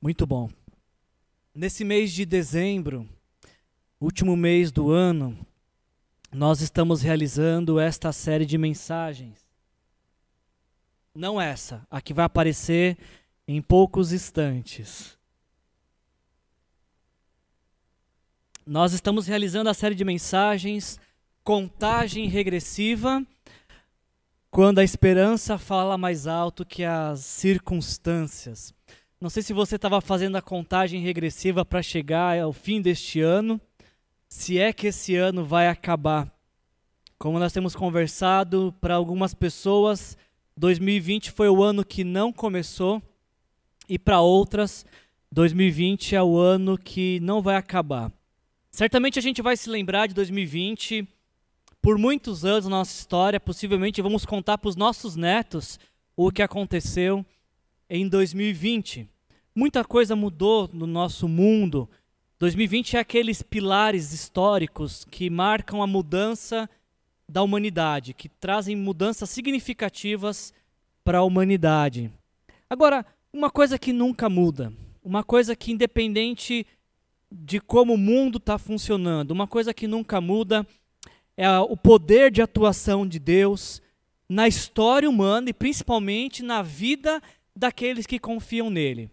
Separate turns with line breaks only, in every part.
Muito bom. Nesse mês de dezembro, último mês do ano, nós estamos realizando esta série de mensagens. Não essa, a que vai aparecer em poucos instantes. Nós estamos realizando a série de mensagens Contagem Regressiva, quando a esperança fala mais alto que as circunstâncias. Não sei se você estava fazendo a contagem regressiva para chegar ao fim deste ano, se é que esse ano vai acabar. Como nós temos conversado, para algumas pessoas, 2020 foi o ano que não começou, e para outras, 2020 é o ano que não vai acabar. Certamente a gente vai se lembrar de 2020 por muitos anos na nossa história, possivelmente vamos contar para os nossos netos o que aconteceu em 2020. Muita coisa mudou no nosso mundo. 2020 é aqueles pilares históricos que marcam a mudança da humanidade, que trazem mudanças significativas para a humanidade. Agora, uma coisa que nunca muda, uma coisa que independente de como o mundo está funcionando, uma coisa que nunca muda é o poder de atuação de Deus na história humana e principalmente na vida daqueles que confiam nele.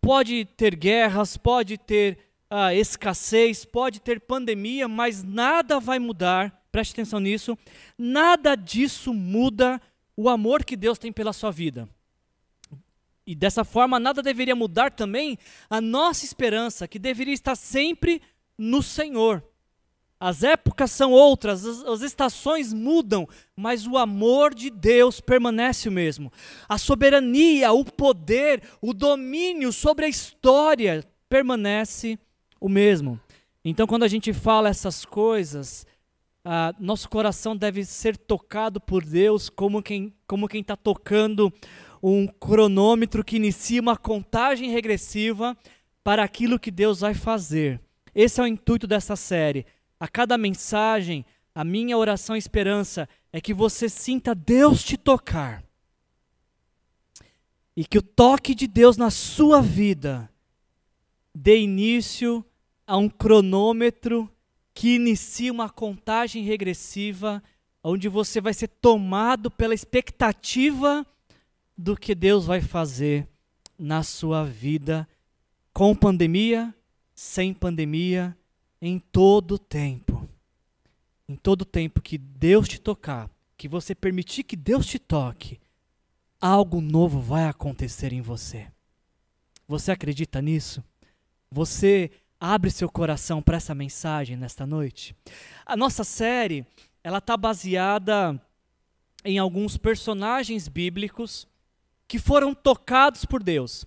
Pode ter guerras, pode ter ah, escassez, pode ter pandemia, mas nada vai mudar, preste atenção nisso, nada disso muda o amor que Deus tem pela sua vida. E dessa forma, nada deveria mudar também a nossa esperança, que deveria estar sempre no Senhor. As épocas são outras, as, as, estações mudam, mas o amor de Deus permanece o mesmo. A soberania, o poder, o domínio sobre a história permanece o mesmo. Então, quando a gente fala essas coisas, ah, nosso coração deve ser tocado por Deus como quem como quem está tocando um cronômetro que inicia uma contagem regressiva para aquilo que Deus vai fazer. Esse é o intuito dessa série a cada mensagem, a minha oração e esperança é que você sinta Deus te tocar. E que o toque de Deus na sua vida dê início a um cronômetro que inicia uma contagem regressiva, onde você vai ser tomado pela expectativa do que Deus vai fazer na sua vida, com pandemia, sem pandemia, em todo tempo. Em todo tempo que Deus te tocar, que você permitir que Deus te toque, algo novo vai acontecer em você. Você acredita nisso? Você abre seu coração para essa mensagem nesta noite? A nossa série, ela está baseada em alguns personagens bíblicos que foram tocados por Deus.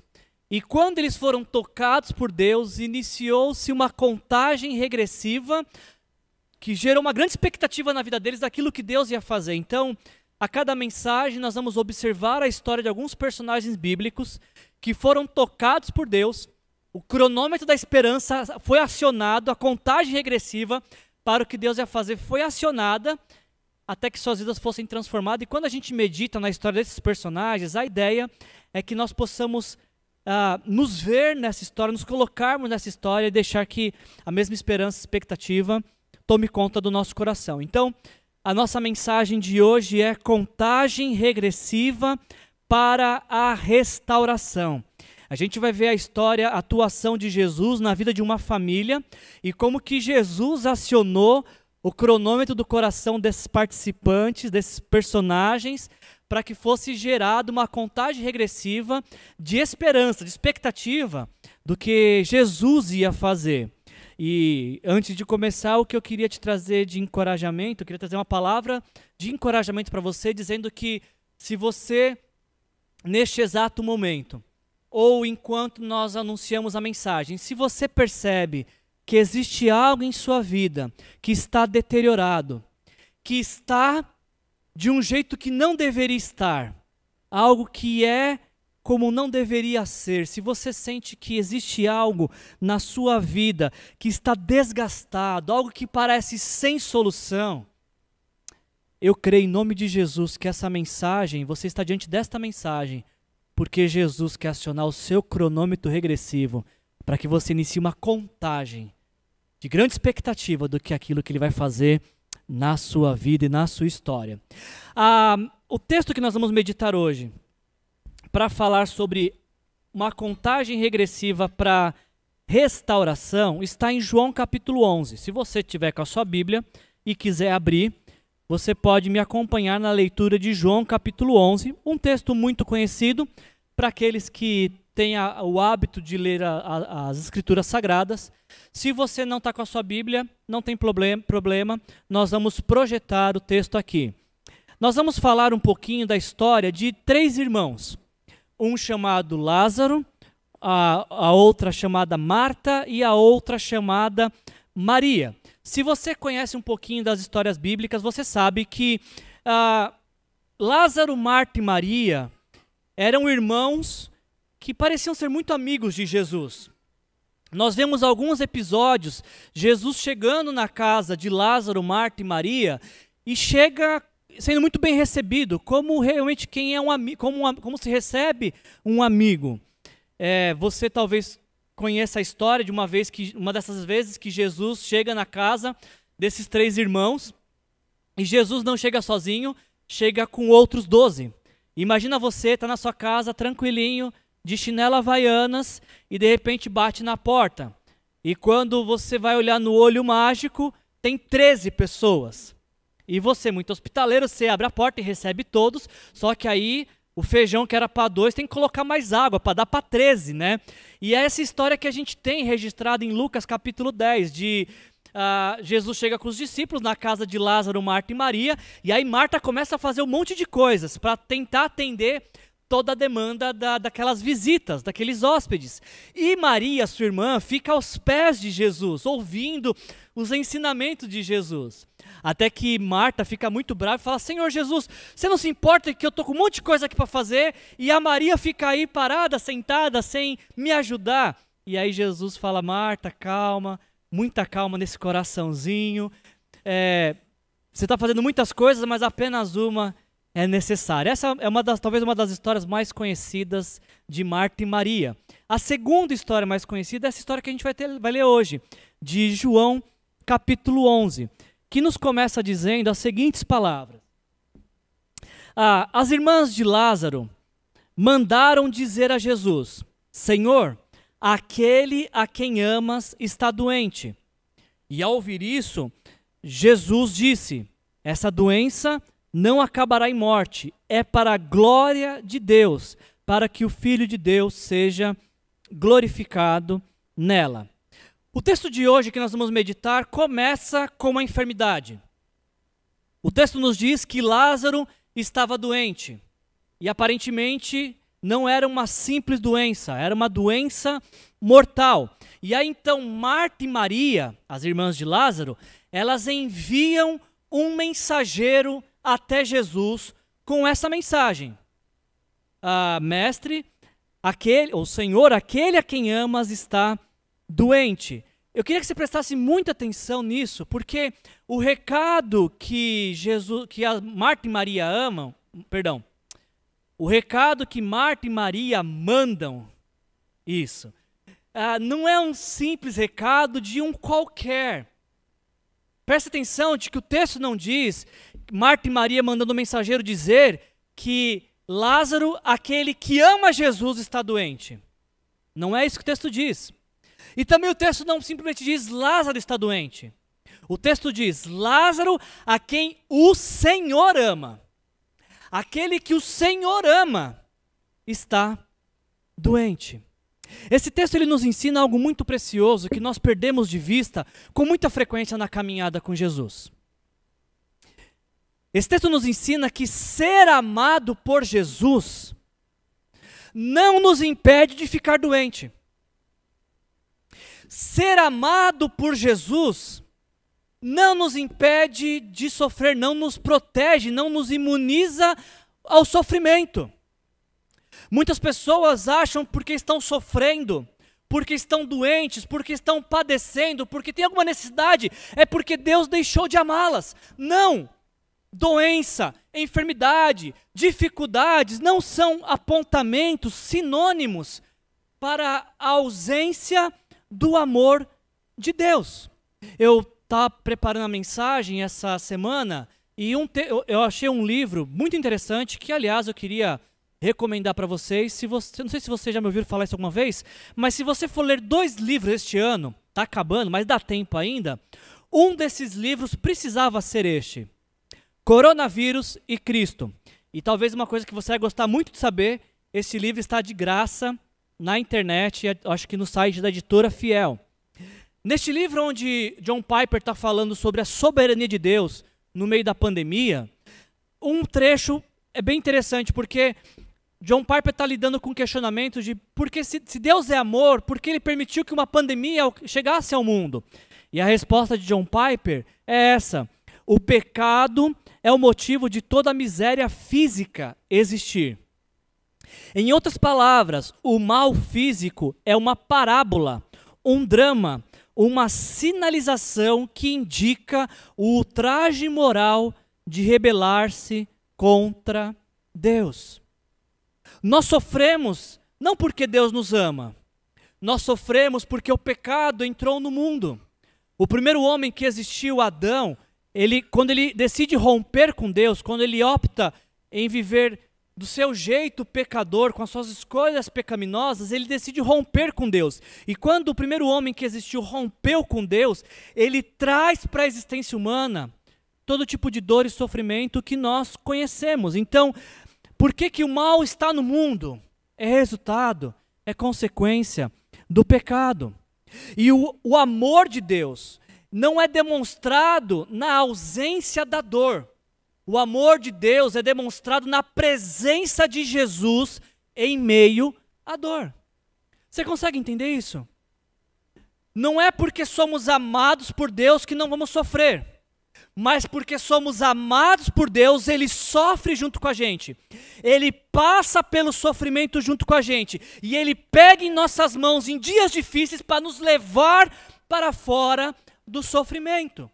E quando eles foram tocados por Deus, iniciou-se uma contagem regressiva que gerou uma grande expectativa na vida deles daquilo que Deus ia fazer. Então, a cada mensagem nós vamos observar a história de alguns personagens bíblicos que foram tocados por Deus. O cronômetro da esperança foi acionado, a contagem regressiva para o que Deus ia fazer foi acionada até que suas vidas fossem transformadas. E quando a gente medita na história desses personagens, a ideia é que nós possamos uh, nos ver nessa história, nos colocarmos nessa história e deixar que a mesma esperança, expectativa tome conta do nosso coração. Então, a nossa mensagem de hoje é contagem regressiva para a restauração. A gente vai ver a história, a atuação de Jesus na vida de uma família e como que Jesus acionou o cronômetro do coração desses participantes, desses personagens, para que fosse gerada uma contagem regressiva de esperança, de expectativa do que Jesus ia fazer. E antes de começar, o que eu queria te trazer de encorajamento, eu queria trazer uma palavra de encorajamento para você, dizendo que se você, neste exato momento, ou enquanto nós anunciamos a mensagem, se você percebe que existe algo em sua vida que está deteriorado, que está de um jeito que não deveria estar, algo que é como não deveria ser, se você sente que existe algo na sua vida que está desgastado, algo que parece sem solução, eu creio em nome de Jesus que essa mensagem, você está diante desta mensagem, Porque Jesus quer acionar o seu cronômetro regressivo para que você inicie uma contagem de grande expectativa do que aquilo que ele vai fazer na sua vida e na sua história. Ah, o texto que nós vamos meditar hoje, para falar sobre uma contagem regressiva para restauração, está em João capítulo 11. Se você tiver com a sua Bíblia e quiser abrir, você pode me acompanhar na leitura de João capítulo 11, um texto muito conhecido para aqueles que têm a, o hábito de ler a, a, as escrituras sagradas. Se você não está com a sua Bíblia, não tem problem, problema, nós vamos projetar o texto aqui. Nós vamos falar um pouquinho da história de três irmãos. Um chamado Lázaro, a, a outra chamada Marta e a outra chamada Maria. Se você conhece um pouquinho das histórias bíblicas, você sabe que ah, Lázaro, Marta e Maria eram irmãos que pareciam ser muito amigos de Jesus. Nós vemos alguns episódios, Jesus chegando na casa de Lázaro, Marta e Maria, e chega sendo muito bem recebido, como realmente quem é um amigo, como, como se recebe um amigo. É, você talvez conheça a história de uma vez que uma dessas vezes que Jesus chega na casa desses três irmãos e Jesus não chega sozinho, chega com outros doze. Imagina você tá na sua casa tranquilinho, de chinela havaianas e de repente bate na porta. E quando você vai olhar no olho mágico, tem 13 pessoas. E você, muito hospitaleiro, você abre a porta e recebe todos, só que aí o feijão que era para dois tem que colocar mais água para dar para 13, né? E é essa história que a gente tem registrada em Lucas capítulo 10, de uh, Jesus chega com os discípulos na casa de Lázaro, Marta e Maria, e aí Marta começa a fazer um monte de coisas para tentar atender toda a demanda da, daquelas visitas, daqueles hóspedes. E Maria, sua irmã, fica aos pés de Jesus, ouvindo os ensinamentos de Jesus. Até que Marta fica muito brava e fala: Senhor Jesus, você não se importa que eu estou com um monte de coisa aqui para fazer e a Maria fica aí parada, sentada, sem me ajudar. E aí Jesus fala: Marta, calma, muita calma nesse coraçãozinho. É, você está fazendo muitas coisas, mas apenas uma é necessária. Essa é uma das, talvez uma das histórias mais conhecidas de Marta e Maria. A segunda história mais conhecida é essa história que a gente vai, ter, vai ler hoje, de João capítulo 11, que nos começa dizendo as seguintes palavras. Ah, as irmãs de Lázaro mandaram dizer a Jesus: Senhor, aquele a quem amas está doente. E ao ouvir isso, Jesus disse: Essa doença não acabará em morte, é para a glória de Deus, para que o Filho de Deus seja glorificado nela. O texto de hoje que nós vamos meditar começa com uma enfermidade. O texto nos diz que Lázaro estava doente e aparentemente não era uma simples doença, era uma doença mortal. E aí então Marta e Maria, as irmãs de Lázaro, elas enviam um mensageiro até Jesus com essa mensagem: ah, Mestre, aquele, ou Senhor, aquele a quem amas está doente. Eu queria que você prestasse muita atenção nisso, porque o recado que Jesus, que a Marta e Maria amam, perdão, o recado que Marta e Maria mandam, isso, ah, não é um simples recado de um qualquer. Preste atenção de que o texto não diz Marta e Maria mandando o mensageiro dizer que Lázaro, aquele que ama Jesus, está doente. Não é isso que o texto diz. E também o texto não simplesmente diz Lázaro está doente. O texto diz Lázaro, a quem o Senhor ama. Aquele que o Senhor ama está doente. Esse texto ele nos ensina algo muito precioso que nós perdemos de vista com muita frequência na caminhada com Jesus. Esse texto nos ensina que ser amado por Jesus não nos impede de ficar doente. Ser amado por Jesus não nos impede de sofrer, não nos protege, não nos imuniza ao sofrimento. Muitas pessoas acham porque estão sofrendo, porque estão doentes, porque estão padecendo, porque tem alguma necessidade, é porque Deus deixou de amá-las. Não! Doença, enfermidade, dificuldades não são apontamentos sinônimos para a ausência do amor de Deus. Eu estava preparando a mensagem essa semana e um eu achei um livro muito interessante que, aliás, eu queria recomendar para vocês. Se você, não sei se você já me ouviu falar isso alguma vez, mas se você for ler dois livros este ano, está acabando, mas dá tempo ainda. Um desses livros precisava ser este: Coronavírus e Cristo. E talvez uma coisa que você vai gostar muito de saber: esse livro está de graça na internet, acho que no site da editora Fiel. Neste livro, onde John Piper está falando sobre a soberania de Deus no meio da pandemia, um trecho é bem interessante, porque John Piper está lidando com questionamentos de porque se, se Deus é amor, por que ele permitiu que uma pandemia chegasse ao mundo? E a resposta de John Piper é essa: o pecado é o motivo de toda a miséria física existir. Em outras palavras, o mal físico é uma parábola, um drama, uma sinalização que indica o ultraje moral de rebelar-se contra Deus. Nós sofremos não porque Deus nos ama, nós sofremos porque o pecado entrou no mundo. O primeiro homem que existiu, Adão, ele, quando ele decide romper com Deus, quando ele opta em viver do seu jeito pecador, com as suas escolhas pecaminosas, ele decide romper com Deus. E quando o primeiro homem que existiu rompeu com Deus, ele traz para a existência humana todo tipo de dor e sofrimento que nós conhecemos. Então, por que, que o mal está no mundo? É resultado, é consequência do pecado. E o, o amor de Deus não é demonstrado na ausência da dor. O amor de Deus é demonstrado na presença de Jesus em meio à dor. Você consegue entender isso? Não é porque somos amados por Deus que não vamos sofrer, mas porque somos amados por Deus, Ele sofre junto com a gente, Ele passa pelo sofrimento junto com a gente, e Ele pega em nossas mãos em dias difíceis para nos levar para fora do sofrimento.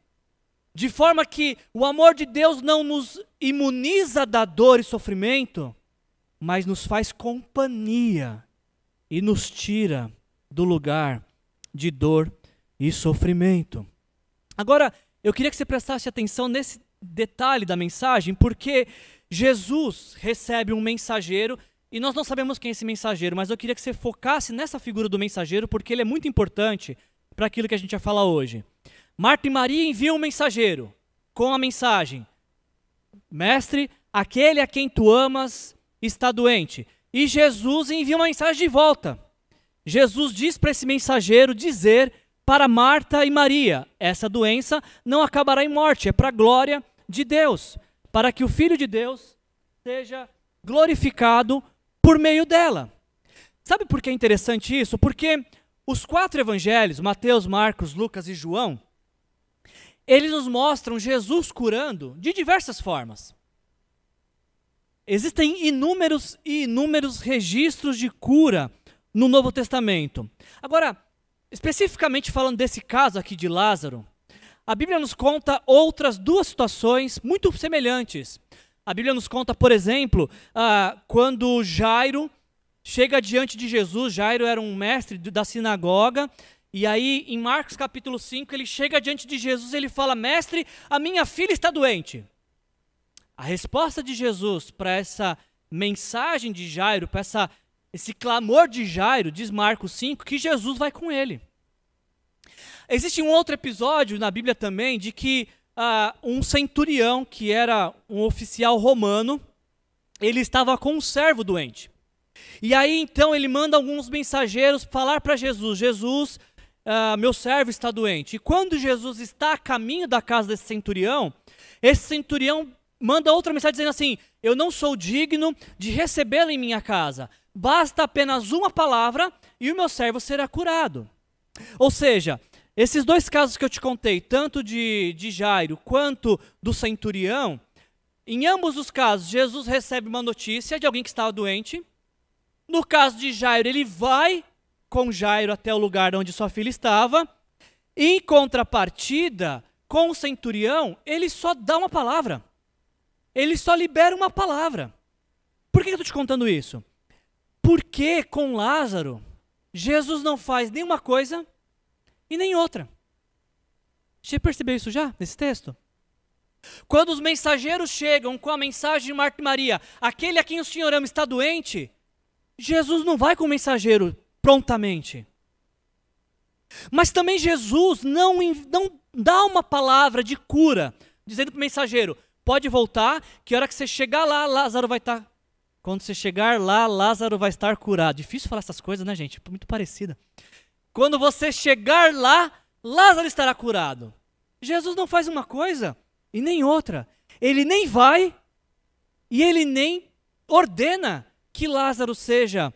De forma que o amor de Deus não nos imuniza da dor e sofrimento, mas nos faz companhia e nos tira do lugar de dor e sofrimento. Agora, eu queria que você prestasse atenção nesse detalhe da mensagem, porque Jesus recebe um mensageiro e nós não sabemos quem é esse mensageiro, mas eu queria que você focasse nessa figura do mensageiro, porque ele é muito importante para aquilo que a gente vai falar hoje. Marta e Maria enviam um mensageiro com a mensagem: Mestre, aquele a quem tu amas está doente. E Jesus envia uma mensagem de volta. Jesus diz para esse mensageiro dizer para Marta e Maria: essa doença não acabará em morte, é para a glória de Deus, para que o Filho de Deus seja glorificado por meio dela. Sabe por que é interessante isso? Porque os quatro evangelhos, Mateus, Marcos, Lucas e João, eles nos mostram Jesus curando de diversas formas. Existem inúmeros e inúmeros registros de cura no Novo Testamento. Agora, especificamente falando desse caso aqui de Lázaro, a Bíblia nos conta outras duas situações muito semelhantes. A Bíblia nos conta, por exemplo, ah, quando Jairo chega diante de Jesus, Jairo era um mestre da sinagoga, e aí em Marcos capítulo 5, ele chega diante de Jesus e ele fala: Mestre, a minha filha está doente. A resposta de Jesus para essa mensagem de Jairo, para essa, esse clamor de Jairo, diz Marcos 5, que Jesus vai com ele. Existe um outro episódio na Bíblia também de que uh, um centurião, que era um oficial romano, ele estava com um servo doente. E aí então ele manda alguns mensageiros falar para Jesus: Jesus, uh, meu servo está doente. E quando Jesus está a caminho da casa desse centurião, esse centurião manda outra mensagem dizendo assim: Eu não sou digno de recebê-lo em minha casa. Basta apenas uma palavra e o meu servo será curado. Ou seja, esses dois casos que eu te contei, tanto de, de Jairo quanto do centurião, em ambos os casos, Jesus recebe uma notícia de alguém que estava doente no caso de Jairo, ele vai com Jairo até o lugar onde sua filha estava. Em contrapartida, com o centurião, ele só dá uma palavra. ele só libera uma palavra. Por que eu estou te contando isso? Porque com Lázaro, Jesus não faz nenhuma coisa e nem outra. Você percebeu isso já nesse texto? Quando os mensageiros chegam com a mensagem de Marta e Maria, aquele a quem o Senhor ama está doente, Jesus não vai com o mensageiro prontamente. Mas também Jesus não, não dá uma palavra de cura, dizendo para o mensageiro: pode voltar, que a hora que você chegar lá, Lázaro vai estar. Tá... Quando você chegar lá, Lázaro vai estar curado. Difícil falar essas coisas, né, gente? Muito parecida. Quando você chegar lá, Lázaro estará curado. Jesus não faz uma coisa e nem outra. Ele nem vai e ele nem ordena que Lázaro seja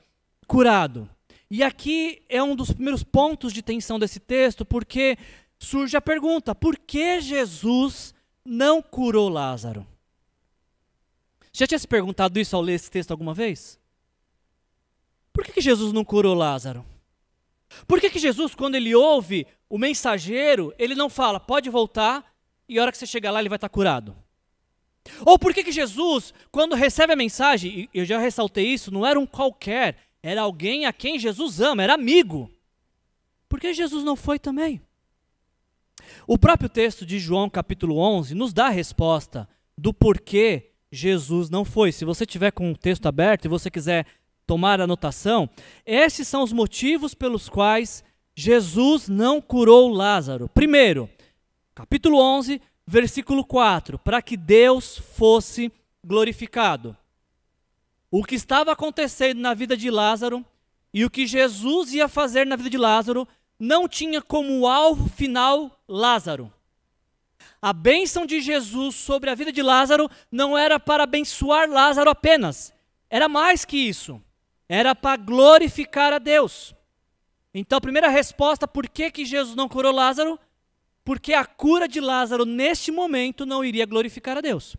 curado. E aqui é um dos primeiros pontos de tensão desse texto, porque surge a pergunta: por que Jesus não curou Lázaro? Já tinha se perguntado isso ao ler esse texto alguma vez? Por que, que Jesus não curou Lázaro? Por que, que Jesus, quando ele ouve o mensageiro, ele não fala, pode voltar, e a hora que você chegar lá ele vai estar curado? Ou por que, que Jesus, quando recebe a mensagem, e eu já ressaltei isso, não era um qualquer, era alguém a quem Jesus ama, era amigo. Por que Jesus não foi também? O próprio texto de João, capítulo 11, nos dá a resposta do porquê Jesus não foi. Se você tiver com o texto aberto e você quiser tomar anotação, esses são os motivos pelos quais Jesus não curou Lázaro. Primeiro, capítulo 11, versículo 4, para que Deus fosse glorificado o que estava acontecendo na vida de Lázaro e o que Jesus ia fazer na vida de Lázaro não tinha como alvo final Lázaro. A bênção de Jesus sobre a vida de Lázaro não era para abençoar Lázaro apenas, era mais que isso. Era para glorificar a Deus. Então, a primeira resposta, por que, que Jesus não curou Lázaro? Porque a cura de Lázaro neste momento não iria glorificar a Deus.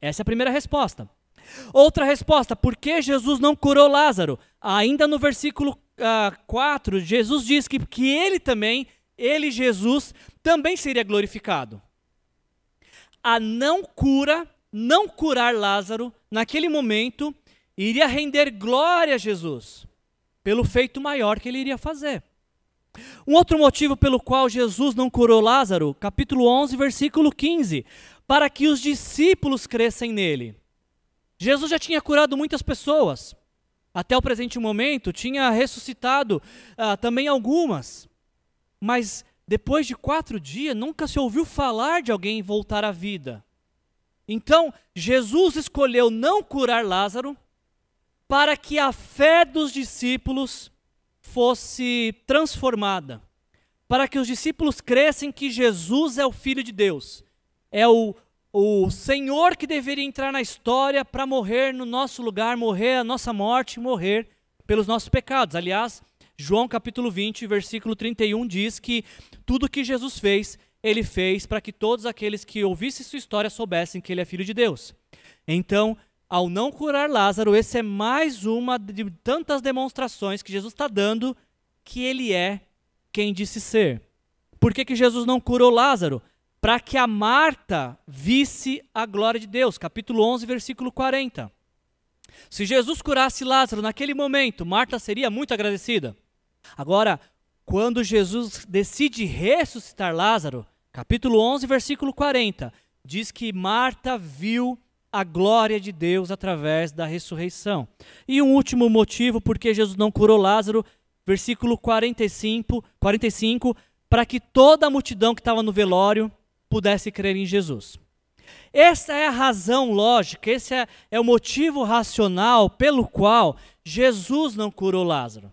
Essa é a primeira resposta. Outra resposta, por que Jesus não curou Lázaro? Ainda no versículo uh, ah, 4, Jesus diz que, que ele também, ele, Jesus, também seria glorificado. A não cura, não curar Lázaro, naquele momento, iria render glória a Jesus, pelo feito maior que ele iria fazer. Um outro motivo pelo qual Jesus não curou Lázaro, capítulo 11, versículo 15, para que os discípulos crescem nele. Jesus já tinha curado muitas pessoas. Até o presente momento, tinha ressuscitado uh, também algumas. Mas depois de quatro dias, nunca se ouviu falar de alguém voltar à vida. Então, Jesus escolheu não curar Lázaro para que a fé dos discípulos fosse transformada. Para que os discípulos crescem que Jesus é o Filho de Deus, é o o Senhor que deveria entrar na história para morrer no nosso lugar, morrer a nossa morte, morrer pelos nossos pecados. Aliás, João capítulo 20, versículo 31 diz que tudo que Jesus fez, ele fez para que todos aqueles que ouvissem sua história soubessem que ele é filho de Deus. Então, ao não curar Lázaro, essa é mais uma de tantas demonstrações que Jesus está dando que ele é quem disse ser. Por que, que Jesus não curou Lázaro? Para que a Marta visse a glória de Deus. Capítulo 11, versículo 40. Se Jesus curasse Lázaro naquele momento, Marta seria muito agradecida. Agora, quando Jesus decide ressuscitar Lázaro, capítulo 11, versículo 40, diz que Marta viu a glória de Deus através da ressurreição. E um último motivo por que Jesus não curou Lázaro, versículo 45, 45 para que toda a multidão que estava no velório pudesse crer em Jesus. Essa é a razão lógica, esse é, é o motivo racional pelo qual Jesus não curou Lázaro.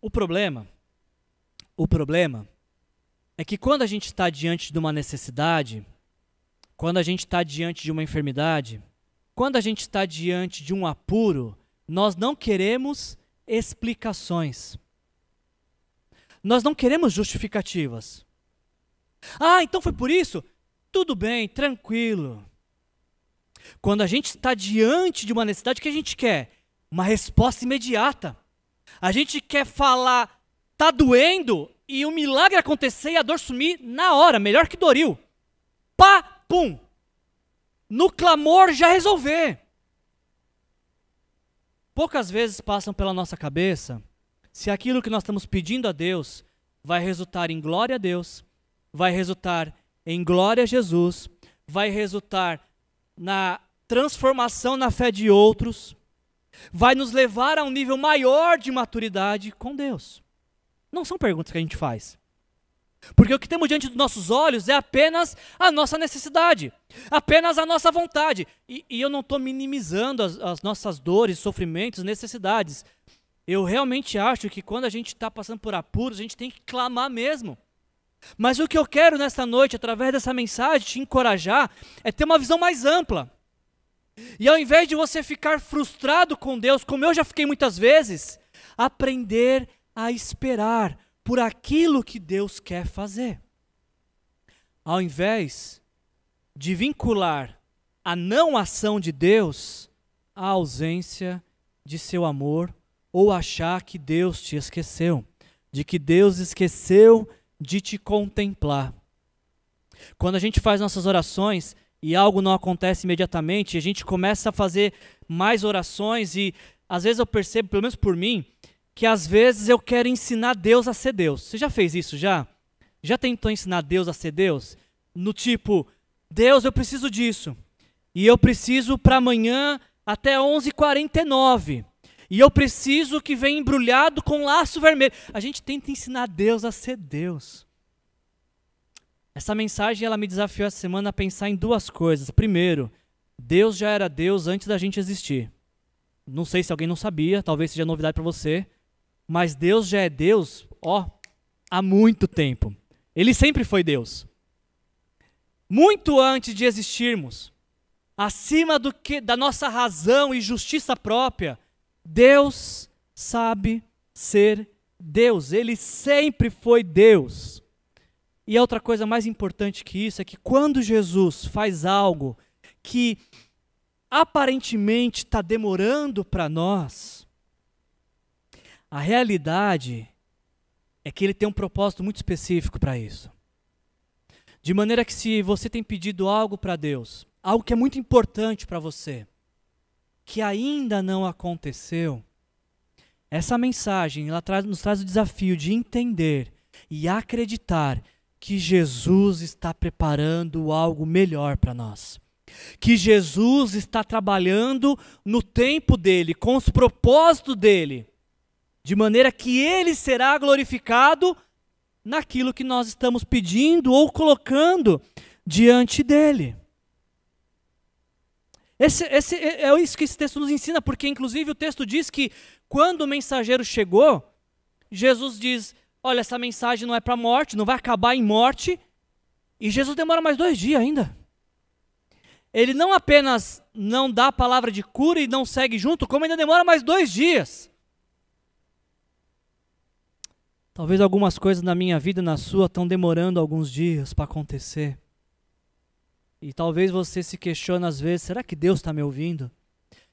O problema, o problema é que quando a gente está diante de uma necessidade, quando a gente está diante de uma enfermidade, quando a gente está diante de um apuro, nós não queremos explicações. Nós não queremos justificativas. Ah, então foi por isso? Tudo bem, tranquilo. Quando a gente está diante de uma necessidade, o que a gente quer? Uma resposta imediata. A gente quer falar, tá doendo, e o milagre acontecer e a dor sumir na hora, melhor que Doril. Pá, pum. no clamor já resolver. Poucas vezes passam pela nossa cabeça se aquilo que nós estamos pedindo a Deus vai resultar em glória a Deus, vai resultar em glória a Jesus, vai resultar na transformação na fé de outros, vai nos levar a um nível maior de maturidade com Deus. Não são perguntas que a gente faz. Porque o que temos diante dos nossos olhos é apenas a nossa necessidade, apenas a nossa vontade. E, e eu não estou minimizando as, as, nossas dores, sofrimentos, necessidades. Eu realmente acho que quando a gente está passando por apuros, a gente tem que clamar mesmo. Mas o que eu quero nesta noite, através dessa mensagem, te encorajar, é ter uma visão mais ampla. E ao invés de você ficar frustrado com Deus, como eu já fiquei muitas vezes, aprender a esperar por aquilo que Deus quer fazer. Ao invés de vincular a não ação de Deus à ausência de seu amor ou achar que Deus te esqueceu, de que Deus esqueceu de te contemplar. Quando a gente faz nossas orações e algo não acontece imediatamente, a gente começa a fazer mais orações e às vezes eu percebo, pelo menos por mim, que às vezes eu quero ensinar Deus a ser Deus. Você já fez isso já? Já tentou ensinar Deus a ser Deus? No tipo, Deus, eu preciso disso. E eu preciso para amanhã até 11h49. E eu preciso que venha embrulhado com laço vermelho. A gente tenta ensinar Deus a ser Deus. Essa mensagem ela me desafiou essa semana a pensar em duas coisas. Primeiro, Deus já era Deus antes da gente existir. Não sei se alguém não sabia, talvez seja novidade para você. Mas Deus já é Deus, ó, há muito tempo. Ele sempre foi Deus. Muito antes de existirmos, acima do que da nossa razão e justiça própria, Deus sabe ser Deus. Ele sempre foi Deus. E a outra coisa mais importante que isso é que quando Jesus faz algo que aparentemente está demorando para nós, a realidade é que ele tem um propósito muito específico para isso. De maneira que se você tem pedido algo para Deus, algo que é muito importante para você, que ainda não aconteceu, essa mensagem ela traz, nos traz o desafio de entender e acreditar que Jesus está preparando algo melhor para nós. Que Jesus está trabalhando no tempo dele, com os propósitos dele de maneira que ele será glorificado naquilo que nós estamos pedindo ou colocando diante dele. Esse, esse, é, é isso que esse texto nos ensina, porque inclusive o texto diz que quando o mensageiro chegou, Jesus diz: Olha, essa mensagem não é para morte, não vai acabar em morte. E Jesus demora mais dois dias ainda. Ele não apenas não dá a palavra de cura e não segue junto, como ainda demora mais dois dias. Talvez algumas coisas na minha vida e na sua estão demorando alguns dias para acontecer. E talvez você se questione às vezes: será que Deus está me ouvindo?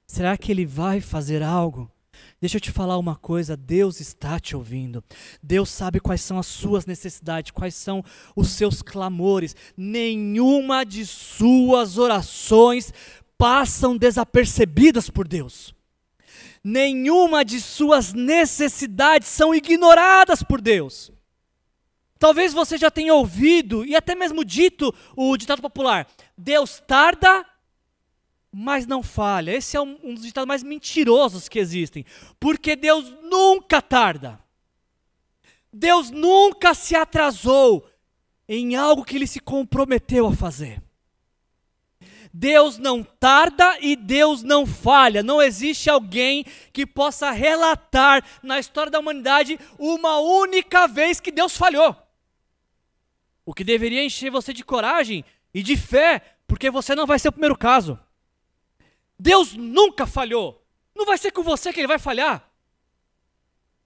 Será que Ele vai fazer algo? Deixa eu te falar uma coisa: Deus está te ouvindo. Deus sabe quais são as suas necessidades, quais são os seus clamores. Nenhuma de suas orações passam desapercebidas por Deus nenhuma de suas necessidades são ignoradas por Deus. Talvez você já tenha ouvido e até mesmo dito o ditado popular: Deus tarda, mas não falha. Esse é um, dos ditados mais mentirosos que existem, porque Deus nunca tarda. Deus nunca se atrasou em algo que ele se comprometeu a fazer. Deus não tarda e Deus não falha. Não existe alguém que possa relatar na história da humanidade uma única vez que Deus falhou. O que deveria encher você de coragem e de fé, porque você não vai ser o primeiro caso. Deus nunca falhou. Não vai ser com você que ele vai falhar.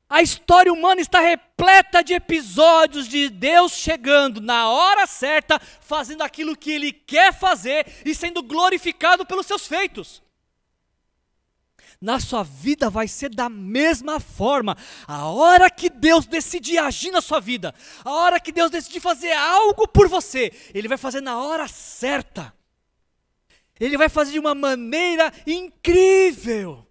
A história humana está repleta de episódios de Deus chegando na hora certa, fazendo aquilo que Ele quer fazer e sendo glorificado pelos seus feitos. Na sua vida vai ser da mesma forma. A hora que Deus decidir agir na sua vida, a hora que Deus decidir fazer algo por você, Ele vai fazer na hora certa. Ele vai fazer de uma maneira incrível.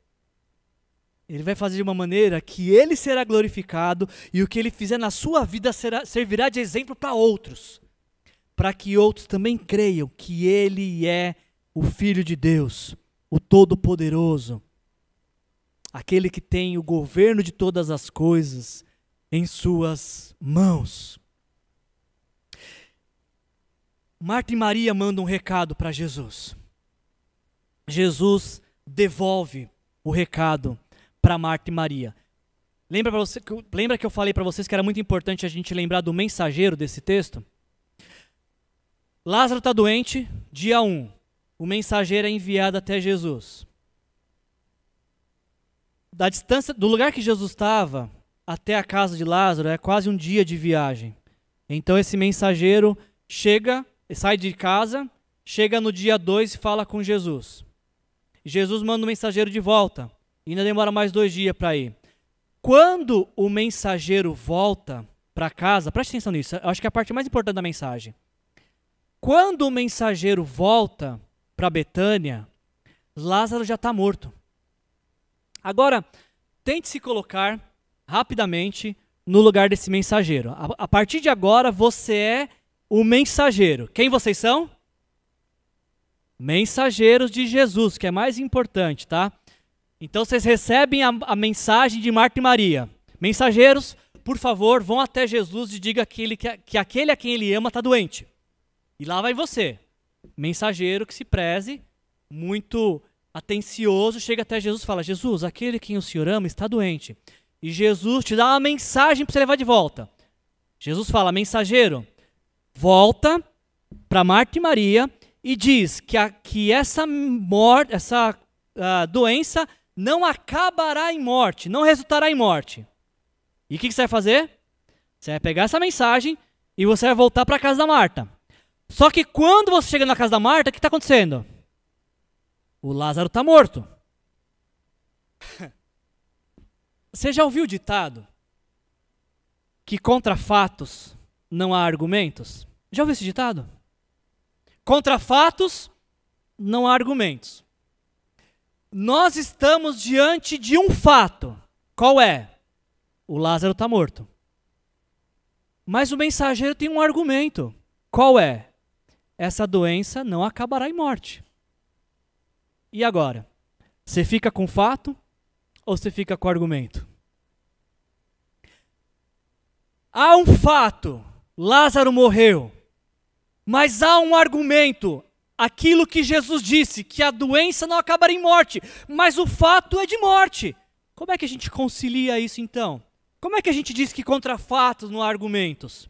Ele vai fazer de uma maneira que ele será glorificado e o que ele fizer na sua vida será, servirá de exemplo para outros, para que outros também creiam que ele é o Filho de Deus, o Todo-Poderoso, aquele que tem o governo de todas as coisas em suas mãos. Marta e Maria mandam um recado para Jesus. Jesus devolve o recado para Marta e Maria. Lembra, você, lembra que eu falei para vocês que era muito importante a gente lembrar do mensageiro desse texto? Lázaro está doente, dia 1. O mensageiro é enviado até Jesus. Da distância do lugar que Jesus estava até a casa de Lázaro é quase um dia de viagem. Então esse mensageiro chega, sai de casa, chega no dia 2 e fala com Jesus. Jesus manda o mensageiro de volta. E ainda demora mais dois dias para ir. Quando o mensageiro volta para casa, preste atenção nisso, acho que é a parte mais importante da mensagem. Quando o mensageiro volta para Betânia, Lázaro já está morto. Agora, tente se colocar rapidamente no lugar desse mensageiro. A, a partir de agora, você é o mensageiro. Quem vocês são? Mensageiros de Jesus, que é mais importante, tá? Então vocês recebem a, a, mensagem de Marta e Maria. Mensageiros, por favor, vão até Jesus e diga que, ele, que, que aquele a quem ele ama está doente. E lá vai você. Mensageiro que se preze, muito atencioso, chega até Jesus e fala: Jesus, aquele a quem o Senhor ama está doente. E Jesus te dá uma mensagem para você levar de volta. Jesus fala: mensageiro, volta para Marta e Maria e diz que, a, que essa, morte, essa uh, doença não acabará em morte, não resultará em morte. E o que, que você vai fazer? Você vai pegar essa mensagem e você vai voltar para a casa da Marta. Só que quando você chega na casa da Marta, o que está acontecendo? O Lázaro está morto. Você já ouviu o ditado que contra fatos não há argumentos? Já ouviu esse ditado? Contra fatos não há argumentos nós estamos diante de um fato. Qual é? O Lázaro está morto. Mas o mensageiro tem um argumento. Qual é? Essa doença não acabará em morte. E agora? Você fica com fato ou você fica com argumento? Há um fato: Lázaro morreu. Mas há um argumento: aquilo que Jesus disse, que a doença não acabaria em morte, mas o fato é de morte. Como é que a gente concilia isso então? Como é que a gente diz que contra fatos não há argumentos?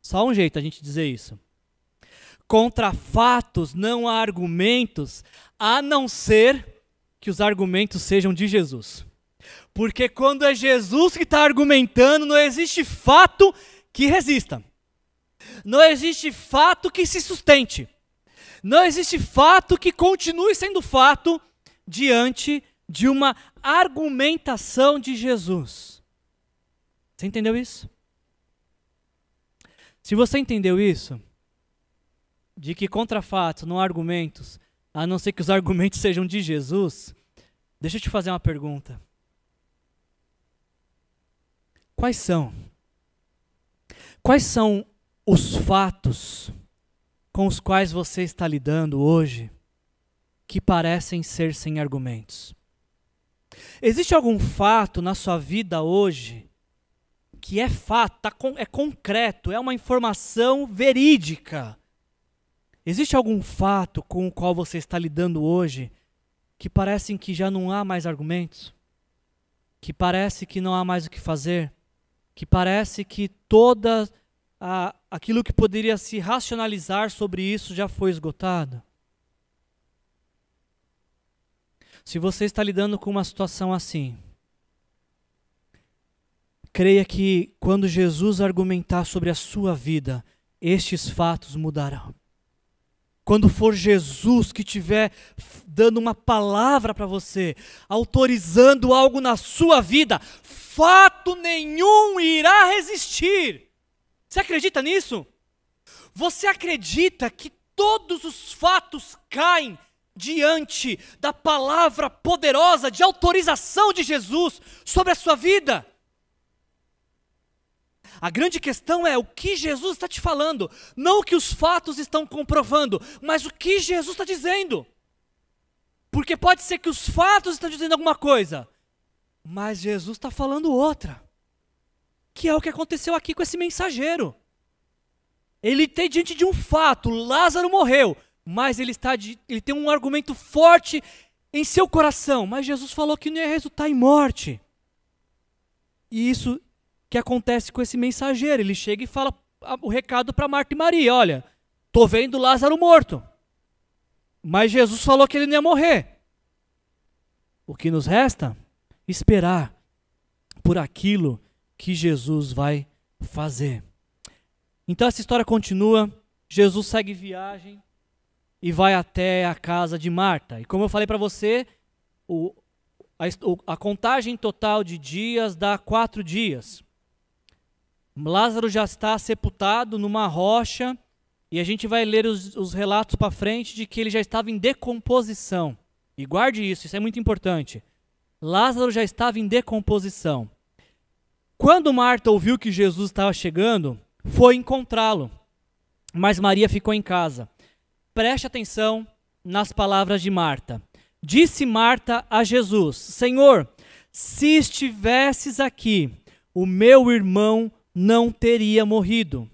Só um jeito a gente dizer isso. Contra fatos não há argumentos, a não ser que os argumentos sejam de Jesus. Porque quando é Jesus que está argumentando, não existe fato que resista. Não existe fato que se sustente. Não existe fato que continue sendo fato diante de uma argumentação de Jesus. Você entendeu isso? Se você entendeu isso, de que contra fatos não há argumentos, a não ser que os argumentos sejam de Jesus, deixa eu te fazer uma pergunta. Quais são? Quais são os fatos com os quais você está lidando hoje que parecem ser sem argumentos? Existe algum fato na sua vida hoje que é fato, tá é concreto, é uma informação verídica? Existe algum fato com o qual você está lidando hoje que parecem que já não há mais argumentos? Que parece que não há mais o que fazer? Que parece que toda a, aquilo que poderia se racionalizar sobre isso já foi esgotado? Se você está lidando com uma situação assim, creia que quando Jesus argumentar sobre a sua vida, estes fatos mudarão. Quando for Jesus que estiver dando uma palavra para você, autorizando algo na sua vida, fato nenhum irá resistir. Você acredita nisso? Você acredita que todos os fatos caem diante da palavra poderosa de autorização de Jesus sobre a sua vida. A grande questão é o que Jesus está te falando, não o que os fatos estão comprovando, mas o que Jesus está dizendo. Porque pode ser que os fatos estão dizendo alguma coisa, mas Jesus está falando outra. Que é o que aconteceu aqui com esse mensageiro. Ele tem diante de um fato, Lázaro morreu, mas ele, está de, ele tem um argumento forte em seu coração, mas Jesus falou que não ia resultar em morte. E isso que acontece com esse mensageiro, ele chega e fala o recado para Marta e Maria, olha, tô vendo Lázaro morto. Mas Jesus falou que ele não ia morrer. O que nos resta? Esperar por aquilo que Jesus vai fazer. Então essa história continua. Jesus segue viagem e vai até a casa de Marta. E como eu falei para você, o, a, a, contagem total de dias dá quatro dias. Lázaro já está sepultado numa rocha e a gente vai ler os, os relatos para frente de que ele já estava em decomposição. E guarde isso, isso é muito importante. Lázaro já estava em decomposição. Quando Marta ouviu que Jesus estava chegando, foi encontrá-lo. Mas Maria ficou em casa. Preste atenção nas palavras de Marta. Disse Marta a Jesus: Senhor, se estivesses aqui, o meu irmão não teria morrido.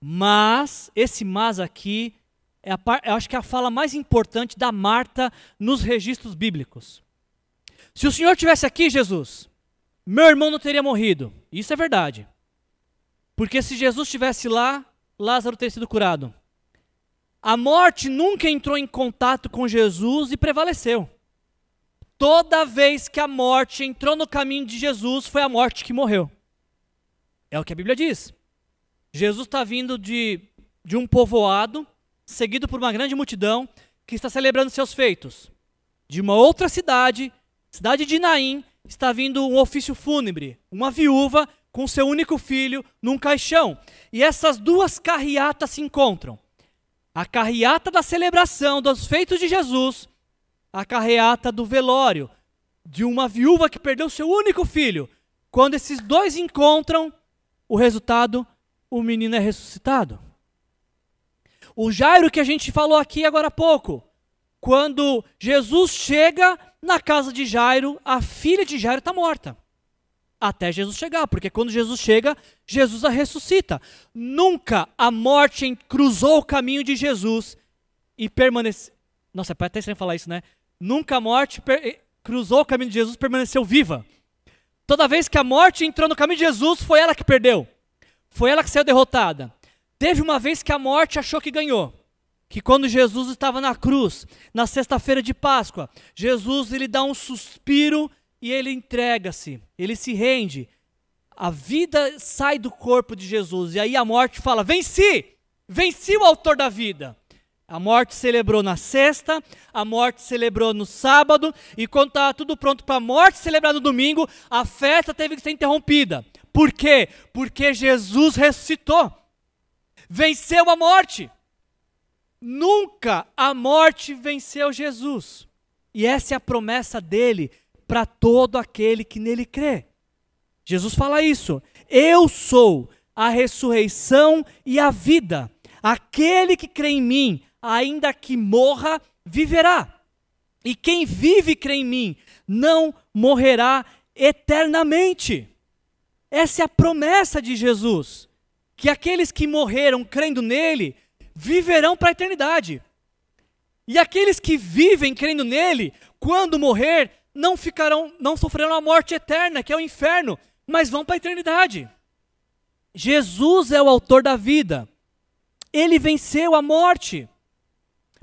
Mas, esse mas aqui, é a, eu acho que é a fala mais importante da Marta nos registros bíblicos. Se o Senhor tivesse aqui, Jesus, meu irmão não teria morrido. Isso é verdade. Porque se Jesus estivesse lá, Lázaro teria sido curado. A morte nunca entrou em contato com Jesus e prevaleceu. Toda vez que a morte entrou no caminho de Jesus, foi a morte que morreu. É o que a Bíblia diz. Jesus está vindo de, de um povoado, seguido por uma grande multidão, que está celebrando seus feitos. De uma outra cidade, cidade de Naim, está vindo um ofício fúnebre, uma viúva com seu único filho num caixão. E essas duas carreatas se encontram. A carreata da celebração dos feitos de Jesus, a carreata do velório de uma viúva que perdeu seu único filho. Quando esses dois encontram, o resultado, o menino é ressuscitado. O Jairo que a gente falou aqui agora há pouco, quando Jesus chega na casa de Jairo, a filha de Jairo está morta até Jesus chegar, porque quando Jesus chega, Jesus a ressuscita. Nunca a morte cruzou o caminho de Jesus e permaneceu. Nossa, é até estranho falar isso, né? Nunca a morte per... cruzou o caminho de Jesus e permaneceu viva. Toda vez que a morte entrou no caminho de Jesus, foi ela que perdeu. Foi ela que saiu derrotada. Teve uma vez que a morte achou que ganhou. Que quando Jesus estava na cruz, na sexta-feira de Páscoa, Jesus ele dá um suspiro e ele entrega-se, ele se rende. A vida sai do corpo de Jesus e aí a morte fala: Venci! Venci o autor da vida. A morte celebrou na sexta, a morte celebrou no sábado, e quando estava tudo pronto para a morte celebrar no domingo, a festa teve que ser interrompida. Por quê? Porque Jesus ressuscitou. Venceu a morte. Nunca a morte venceu Jesus. E essa é a promessa dele para todo aquele que nele crê. Jesus fala isso. Eu sou a ressurreição e a vida. Aquele que crê em mim, ainda que morra, viverá. E quem vive e crê em mim, não morrerá eternamente. Essa é a promessa de Jesus. Que aqueles que morreram crendo nele, viverão para a eternidade. E aqueles que vivem crendo nele, quando morrer, não ficarão, não sofrerão a morte eterna, que é o inferno, mas vão para a eternidade. Jesus é o autor da vida. Ele venceu a morte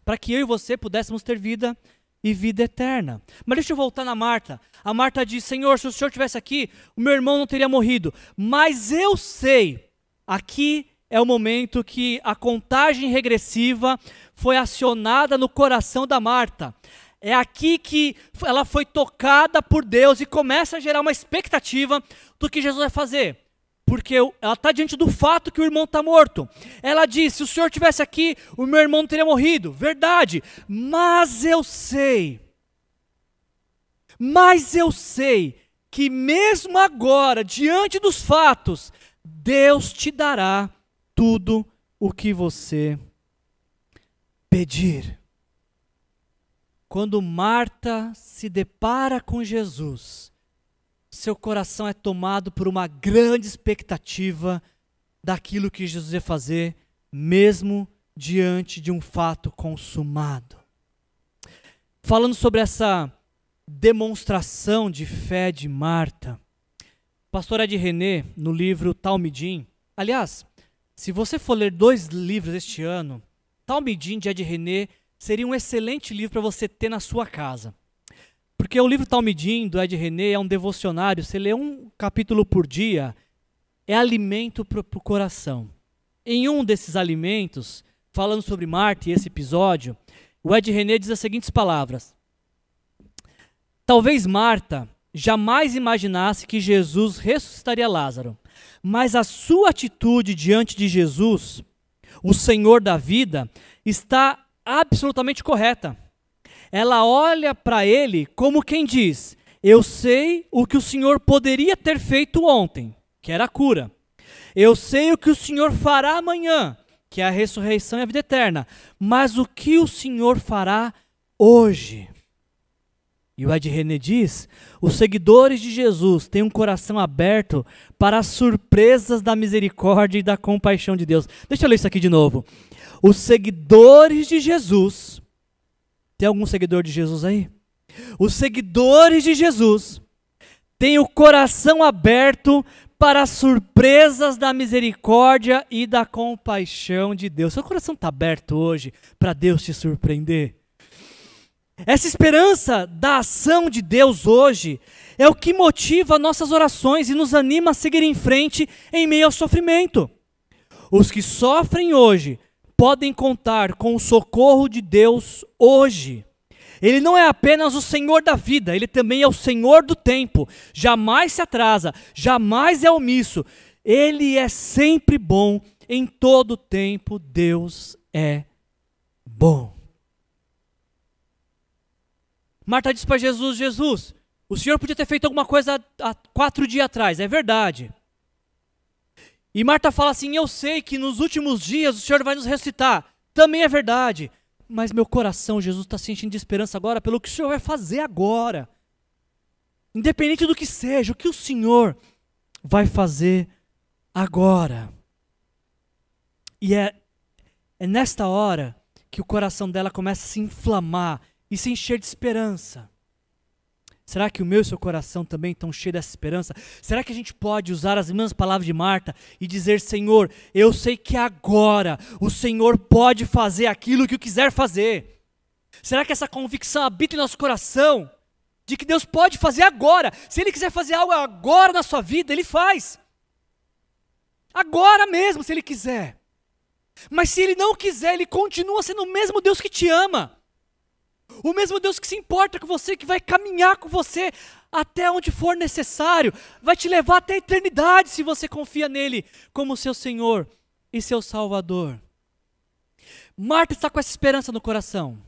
para que eu e você pudéssemos ter vida e vida eterna. Mas deixa eu voltar na Marta. A Marta diz: Senhor, se o Senhor tivesse aqui, o meu irmão não teria morrido. Mas eu sei, aqui é o momento que a contagem regressiva foi acionada no coração da Marta. É aqui que ela foi tocada por Deus e começa a gerar uma expectativa do que Jesus vai fazer. Porque ela está diante do fato que o irmão está morto. Ela diz: se o senhor tivesse aqui, o meu irmão teria morrido. Verdade, mas eu sei, mas eu sei que mesmo agora, diante dos fatos, Deus te dará tudo o que você pedir. Quando Marta se depara com Jesus, seu coração é tomado por uma grande expectativa daquilo que Jesus ia fazer, mesmo diante de um fato consumado. Falando sobre essa demonstração de fé de Marta, pastor Ed René, no livro Talmidim, aliás, se você for ler dois livros este ano, Talmidim de Ed René seria um excelente livro para você ter na sua casa. Porque o livro Talmidim do Ed René é um devocionário, você lê um capítulo por dia, é alimento para o coração. Em um desses alimentos, falando sobre Marta e esse episódio, o Ed René diz as seguintes palavras: Talvez Marta jamais imaginasse que Jesus ressuscitaria Lázaro, mas a sua atitude diante de Jesus, o Senhor da vida, está absolutamente correta. Ela olha para ele como quem diz: Eu sei o que o Senhor poderia ter feito ontem, que era a cura. Eu sei o que o Senhor fará amanhã, que é a ressurreição e a vida eterna. Mas o que o Senhor fará hoje? E o Ed René diz: os seguidores de Jesus têm um coração aberto para as surpresas da misericórdia e da compaixão de Deus. Deixa eu ler isso aqui de novo. Os seguidores de Jesus, tem algum seguidor de Jesus aí? Os seguidores de Jesus têm o coração aberto para as surpresas da misericórdia e da compaixão de Deus. Seu coração está aberto hoje para Deus te surpreender? Essa esperança da ação de Deus hoje é o que motiva nossas orações e nos anima a seguir em frente em meio ao sofrimento. Os que sofrem hoje podem contar com o socorro de Deus hoje. Ele não é apenas o Senhor da vida, ele também é o Senhor do tempo. Jamais se atrasa, jamais é omisso. Ele é sempre bom, em todo tempo Deus é bom. Marta disse para Jesus: Jesus, o senhor podia ter feito alguma coisa há quatro dias atrás, é verdade. E Marta fala assim: Eu sei que nos últimos dias o senhor vai nos ressuscitar, também é verdade. Mas meu coração, Jesus está sentindo de esperança agora pelo que o senhor vai fazer agora. Independente do que seja, o que o senhor vai fazer agora. E é, é nesta hora que o coração dela começa a se inflamar e se encher de esperança. Será que o meu e o seu coração também estão cheios dessa esperança? Será que a gente pode usar as mesmas palavras de Marta e dizer: Senhor, eu sei que agora o Senhor pode fazer aquilo que o quiser fazer? Será que essa convicção habita em nosso coração? De que Deus pode fazer agora. Se Ele quiser fazer algo agora na sua vida, Ele faz. Agora mesmo, se Ele quiser. Mas se Ele não quiser, Ele continua sendo o mesmo Deus que te ama. O mesmo Deus que se importa com você, que vai caminhar com você até onde for necessário, vai te levar até a eternidade se você confia nele como seu Senhor e seu Salvador. Marta está com essa esperança no coração.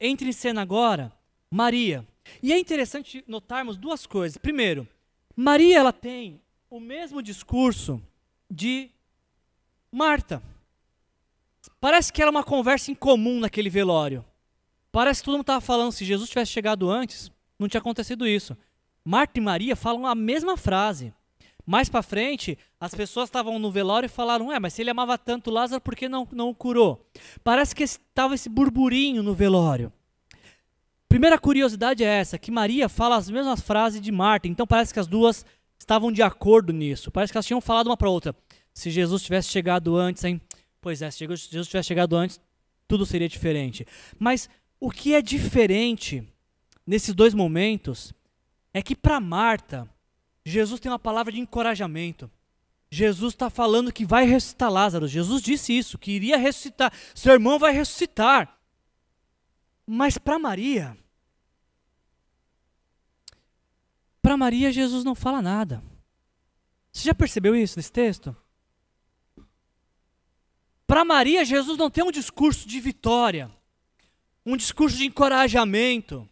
Entre em cena agora Maria. E é interessante notarmos duas coisas. Primeiro, Maria ela tem o mesmo discurso de Marta. Parece que era uma conversa em comum naquele velório. Parece que todo mundo estava falando, se Jesus tivesse chegado antes, não tinha acontecido isso. Marta e Maria falam a mesma frase. Mais para frente, as pessoas estavam no velório e falaram: Ué, mas se ele amava tanto Lázaro, por que não, não o curou? Parece que estava esse burburinho no velório. Primeira curiosidade é essa: que Maria fala as mesmas frases de Marta, então parece que as duas estavam de acordo nisso. Parece que elas tinham falado uma para outra. Se Jesus tivesse chegado antes, hein? Pois é, se Jesus tivesse chegado antes, tudo seria diferente. Mas o que é diferente nesses dois momentos é que para Marta, Jesus tem uma palavra de encorajamento. Jesus está falando que vai ressuscitar Lázaro. Jesus disse isso, que iria ressuscitar. Seu irmão vai ressuscitar. Mas para Maria, para Maria, Jesus não fala nada. Você já percebeu isso nesse texto? Para Maria, Jesus não tem um discurso de vitória, um discurso de encorajamento.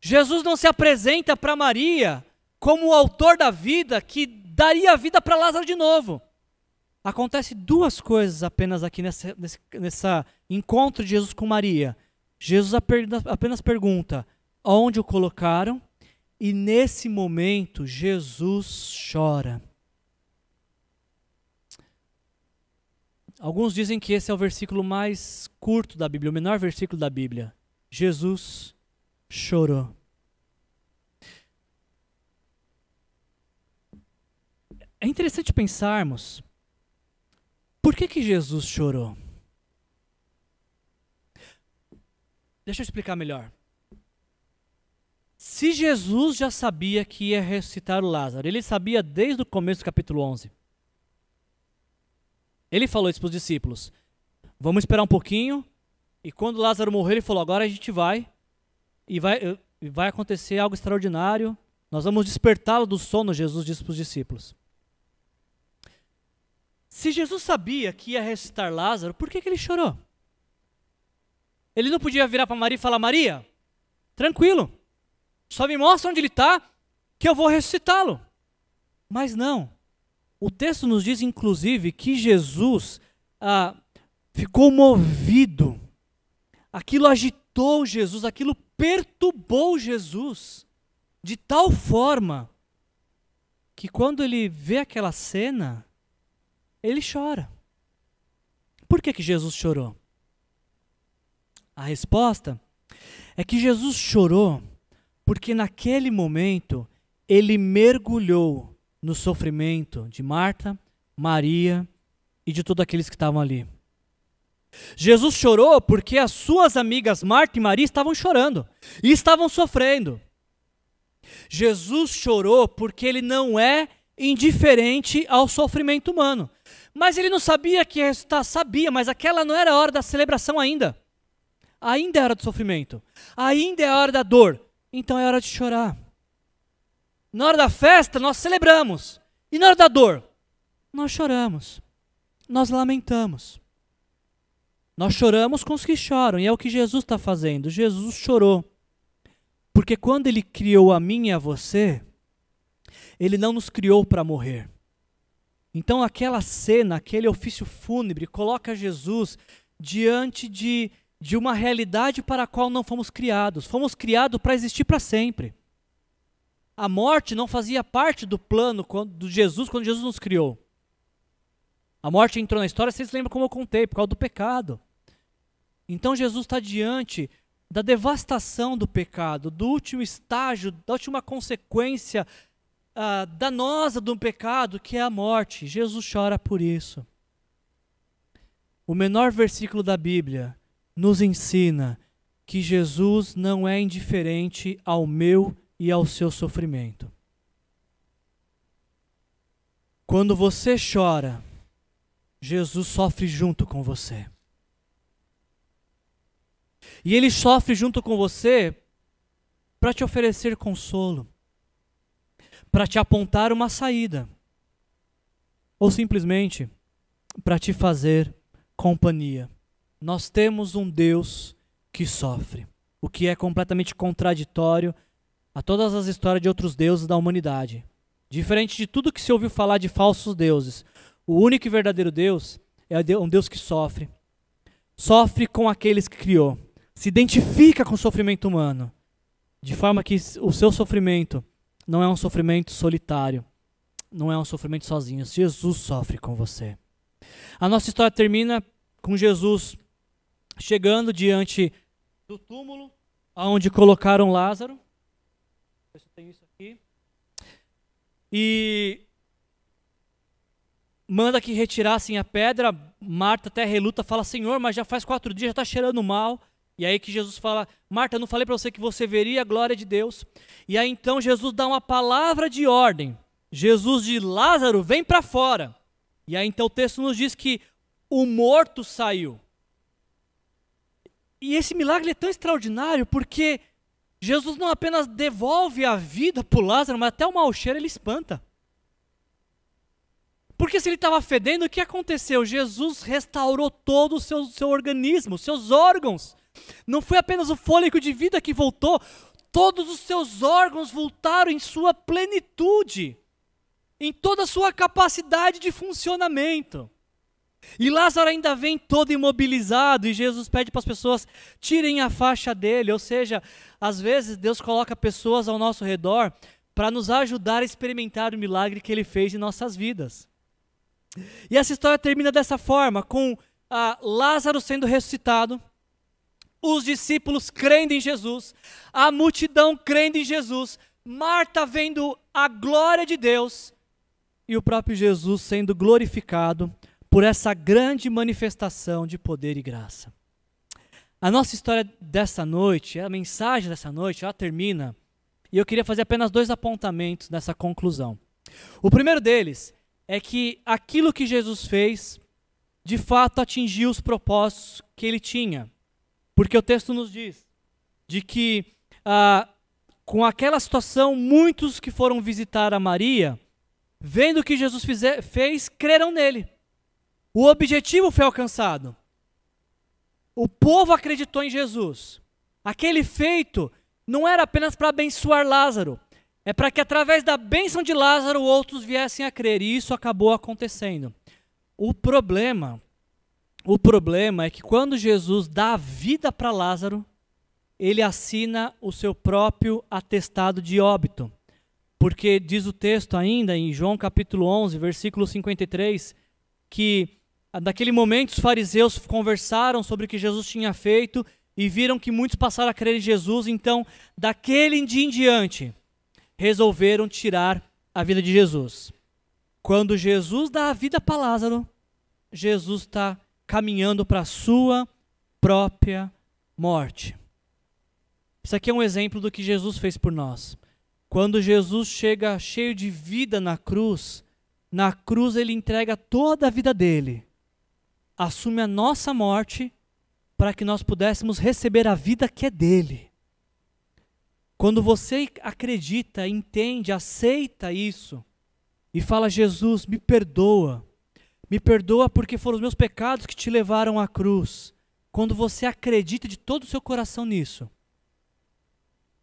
Jesus não se apresenta para Maria como o autor da vida que daria a vida para Lázaro de novo. Acontece duas coisas apenas aqui nesse nessa encontro de Jesus com Maria. Jesus apenas pergunta: onde o colocaram? E nesse momento, Jesus chora. Alguns dizem que esse é o versículo mais curto da Bíblia, o menor versículo da Bíblia. Jesus chorou. É interessante pensarmos por que, que Jesus chorou. Deixa eu explicar melhor. Se Jesus já sabia que ia ressuscitar o Lázaro, ele sabia desde o começo do capítulo 11. Ele falou isso para os discípulos: Vamos esperar um pouquinho. E quando Lázaro morreu, ele falou: Agora a gente vai. E vai, vai acontecer algo extraordinário. Nós vamos despertá-lo do sono, Jesus disse para os discípulos. Se Jesus sabia que ia ressuscitar Lázaro, por que, que ele chorou? Ele não podia virar para Maria e falar: Maria, tranquilo, só me mostra onde ele está, que eu vou ressuscitá-lo. Mas não. O texto nos diz, inclusive, que Jesus ah, ficou movido. Aquilo agitou Jesus, aquilo perturbou Jesus de tal forma que quando ele vê aquela cena, ele chora. Por que, que Jesus chorou? A resposta é que Jesus chorou porque naquele momento ele mergulhou no sofrimento de Marta, Maria e de todos aqueles que estavam ali. Jesus chorou porque as suas amigas Marta e Maria estavam chorando e estavam sofrendo. Jesus chorou porque ele não é indiferente ao sofrimento humano. Mas ele não sabia que ressuscitar, sabia, mas aquela não era a hora da celebração ainda. Ainda é hora do sofrimento. Ainda é a hora da dor. Então é hora de chorar. Na hora da festa, nós celebramos. E na hora da dor, nós choramos. Nós lamentamos. Nós choramos com os que choram. E é o que Jesus está fazendo. Jesus chorou. Porque quando ele criou a mim e a você, ele não nos criou para morrer. Então, aquela cena, aquele ofício fúnebre, coloca Jesus diante de, de uma realidade para a qual não fomos criados. Fomos criados para existir para sempre. A morte não fazia parte do plano de Jesus quando Jesus nos criou. A morte entrou na história, vocês lembram como eu contei, por causa do pecado. Então Jesus está diante da devastação do pecado, do último estágio, da última consequência uh, danosa do pecado, que é a morte. Jesus chora por isso. O menor versículo da Bíblia nos ensina que Jesus não é indiferente ao meu e ao seu sofrimento. Quando você chora, Jesus sofre junto com você. E ele sofre junto com você para te oferecer consolo, para te apontar uma saída, ou simplesmente para te fazer companhia. Nós temos um Deus que sofre, o que é completamente contraditório a todas as histórias de outros deuses da humanidade. Diferente de tudo que se ouviu falar de falsos deuses, o único e verdadeiro Deus é um Deus que sofre. Sofre com aqueles que criou. Se identifica com o sofrimento humano. De forma que o seu sofrimento não é um sofrimento solitário. Não é um sofrimento sozinho. Jesus sofre com você. A nossa história termina com Jesus chegando diante do túmulo onde colocaram Lázaro eu tenho isso aqui. E manda que retirassem a pedra. Marta até reluta, fala: Senhor, mas já faz quatro dias, já está cheirando mal. E aí que Jesus fala: Marta, eu não falei para você que você veria a glória de Deus. E aí então Jesus dá uma palavra de ordem. Jesus de Lázaro, vem para fora. E aí então o texto nos diz que o morto saiu. E esse milagre é tão extraordinário porque Jesus não apenas devolve a vida para Lázaro, mas até o mau cheiro ele espanta. Porque se ele estava fedendo, o que aconteceu? Jesus restaurou todo o seu, seu organismo, seus órgãos. Não foi apenas o fôlego de vida que voltou, todos os seus órgãos voltaram em sua plenitude, em toda a sua capacidade de funcionamento. E Lázaro ainda vem todo imobilizado e Jesus pede para as pessoas tirem a faixa dele, ou seja, às vezes Deus coloca pessoas ao nosso redor para nos ajudar a experimentar o milagre que ele fez em nossas vidas. E essa história termina dessa forma, com ah, Lázaro sendo ressuscitado, os discípulos crendo em Jesus, a multidão crendo em Jesus, Marta vendo a glória de Deus e o próprio Jesus sendo glorificado por essa grande manifestação de poder e graça. A nossa história dessa noite, a mensagem dessa noite, ela termina e eu queria fazer apenas dois apontamentos nessa conclusão. O primeiro deles é que aquilo que Jesus fez, de fato atingiu os propósitos que ele tinha. Porque o texto nos diz de que ah, com aquela situação, muitos que foram visitar a Maria, vendo o que Jesus fizer, fez, creram nele. O objetivo foi alcançado. O povo acreditou em Jesus. Aquele feito não era apenas para abençoar Lázaro, é para que através da bênção de Lázaro outros viessem a crer, e isso acabou acontecendo. O problema o problema é que quando Jesus dá a vida para Lázaro, ele assina o seu próprio atestado de óbito. Porque diz o texto ainda em João capítulo 11, versículo 53, que naquele momento os fariseus conversaram sobre o que Jesus tinha feito e viram que muitos passaram a crer em Jesus, então daquele dia em diante resolveram tirar a vida de Jesus. Quando Jesus dá a vida para Lázaro, Jesus está caminhando para a sua própria morte. Isso aqui é um exemplo do que Jesus fez por nós. Quando Jesus chega cheio de vida na cruz, na cruz ele entrega toda a vida dele, assume a nossa morte para que nós pudéssemos receber a vida que é dele. Quando você acredita, entende, aceita isso e fala: Jesus, me perdoa, me perdoa porque foram os meus pecados que te levaram à cruz. Quando você acredita de todo o seu coração nisso,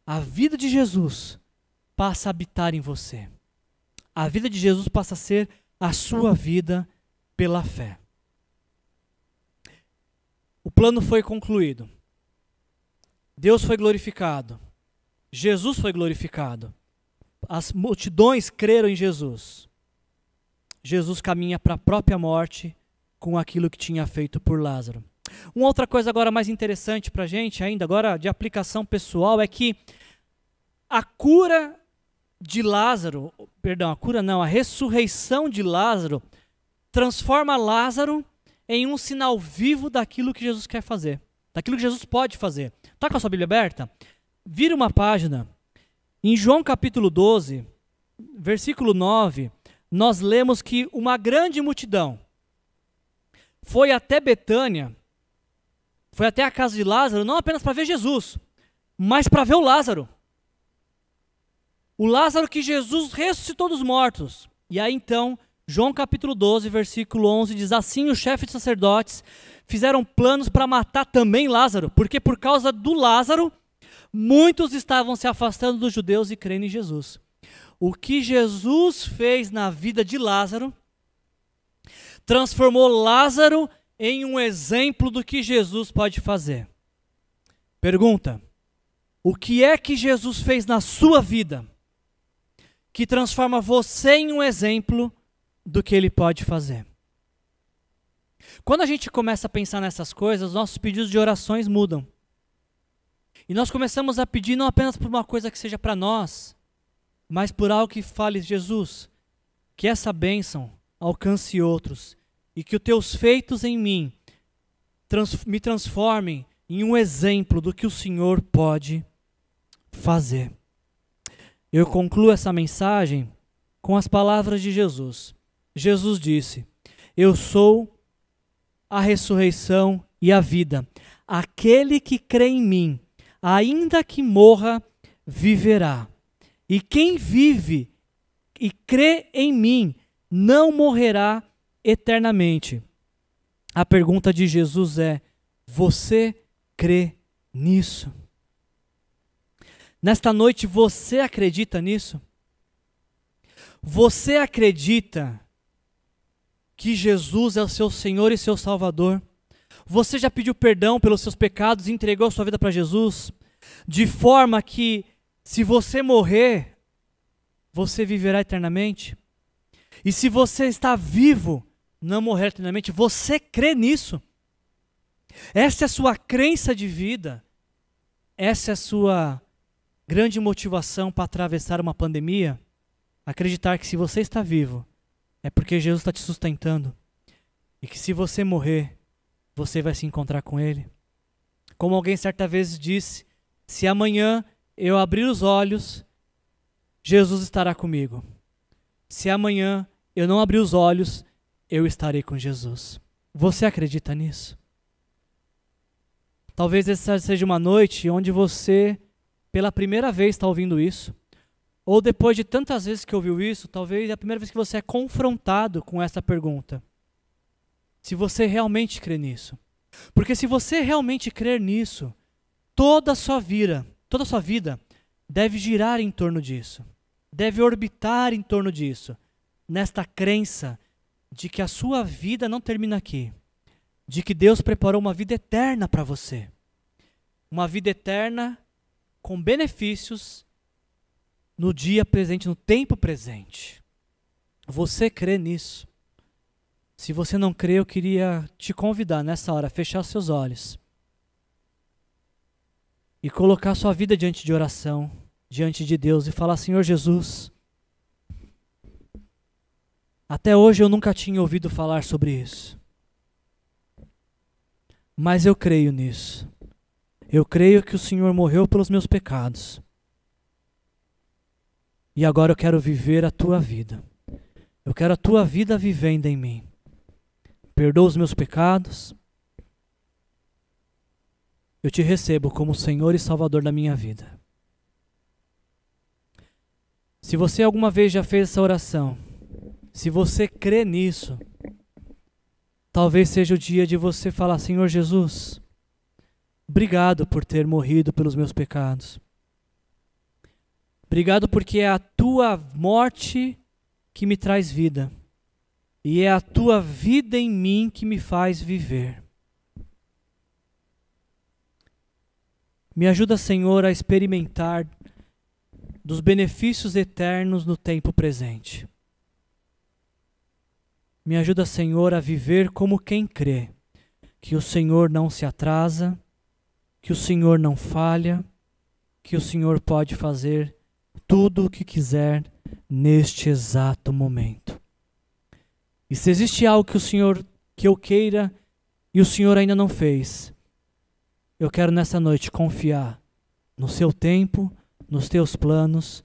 a vida de Jesus passa a habitar em você. A vida de Jesus passa a ser a sua vida pela fé. O plano foi concluído. Deus foi glorificado. Jesus foi glorificado. As multidões creram em Jesus. Jesus caminha para a própria morte com aquilo que tinha feito por Lázaro. Uma outra coisa agora mais interessante para a gente, ainda agora de aplicação pessoal, é que a cura de Lázaro, perdão, a cura não, a ressurreição de Lázaro transforma Lázaro em um sinal vivo daquilo que Jesus quer fazer, daquilo que Jesus pode fazer. Está com a sua Bíblia aberta? Vira uma página. Em João capítulo 12, versículo 9, nós lemos que uma grande multidão foi até Betânia, foi até a casa de Lázaro, não apenas para ver Jesus, mas para ver o Lázaro. O Lázaro que Jesus ressuscitou dos mortos. E aí então, João capítulo 12, versículo 11 diz assim: os chefes de sacerdotes fizeram planos para matar também Lázaro, porque por causa do Lázaro, muitos estavam se afastando dos judeus e crendo em Jesus o que Jesus fez na vida de Lázaro transformou Lázaro em um exemplo do que Jesus pode fazer. Pergunta: o que é que Jesus fez na sua vida que transforma você em um exemplo do que ele pode fazer? Quando a gente começa a pensar nessas coisas, nossos pedidos de orações mudam. E nós começamos a pedir não apenas por uma coisa que seja para nós, mas por algo que fale, Jesus, que essa bênção alcance outros e que os teus feitos em mim trans, me transformem em um exemplo do que o Senhor pode fazer. Eu concluo essa mensagem com as palavras de Jesus. Jesus disse: Eu sou a ressurreição e a vida. Aquele que crê em mim, ainda que morra, viverá. E quem vive e crê em mim não morrerá eternamente. A pergunta de Jesus é: você crê nisso? Nesta noite você acredita nisso? Você acredita que Jesus é o seu Senhor e seu Salvador? Você já pediu perdão pelos seus pecados e entregou sua vida para Jesus? De forma que, se você morrer, você viverá eternamente? E se você está vivo, não morrer eternamente, você crê nisso? Essa é a sua crença de vida? Essa é a sua grande motivação para atravessar uma pandemia? Acreditar que se você está vivo, é porque Jesus está te sustentando. E que se você morrer, você vai se encontrar com Ele. Como alguém certa vez disse: se amanhã eu abrir os olhos, Jesus estará comigo. Se amanhã eu não abrir os olhos, eu estarei com Jesus. Você acredita nisso? Talvez essa seja uma noite onde você, pela primeira vez, está ouvindo isso. Ou depois de tantas vezes que ouviu isso, talvez é a primeira vez que você é confrontado com essa pergunta. Se você realmente crê nisso. Porque se você realmente crer nisso, toda a sua vida, toda a sua vida deve girar em torno disso. Deve orbitar em torno disso. Nesta crença de que a sua vida não termina aqui. De que Deus preparou uma vida eterna para você. Uma vida eterna com benefícios no dia presente, no tempo presente. Você crê nisso? Se você não crê, eu queria te convidar nessa hora a fechar seus olhos e colocar sua vida diante de oração, diante de Deus e falar: Senhor Jesus, até hoje eu nunca tinha ouvido falar sobre isso, mas eu creio nisso. Eu creio que o Senhor morreu pelos meus pecados e agora eu quero viver a tua vida. Eu quero a tua vida vivendo em mim. Perdoa os meus pecados. Eu te recebo como Senhor e Salvador da minha vida. Se você alguma vez já fez essa oração, se você crê nisso, talvez seja o dia de você falar: Senhor Jesus, obrigado por ter morrido pelos meus pecados. Obrigado porque é a tua morte que me traz vida. E é a tua vida em mim que me faz viver. Me ajuda, Senhor, a experimentar dos benefícios eternos no tempo presente. Me ajuda, Senhor, a viver como quem crê, que o Senhor não se atrasa, que o Senhor não falha, que o Senhor pode fazer tudo o que quiser neste exato momento. E se existe algo que o Senhor que eu queira e o Senhor ainda não fez, eu quero nessa noite confiar no seu tempo, nos teus planos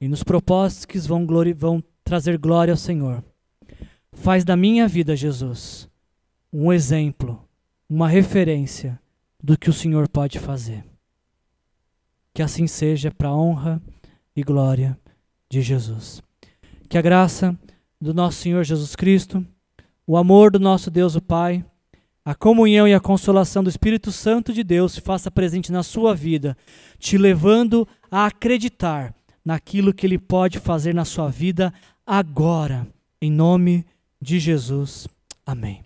e nos propósitos que vão, vão trazer glória ao Senhor. Faz da minha vida, Jesus, um exemplo, uma referência do que o Senhor pode fazer. Que assim seja para a honra e glória de Jesus. Que a graça do nosso Senhor Jesus Cristo, o amor do nosso Deus o Pai, a comunhão e a consolação do Espírito Santo de Deus se faça presente na sua vida, te levando a acreditar naquilo que Ele pode fazer na sua vida agora, em nome de Jesus. Amém.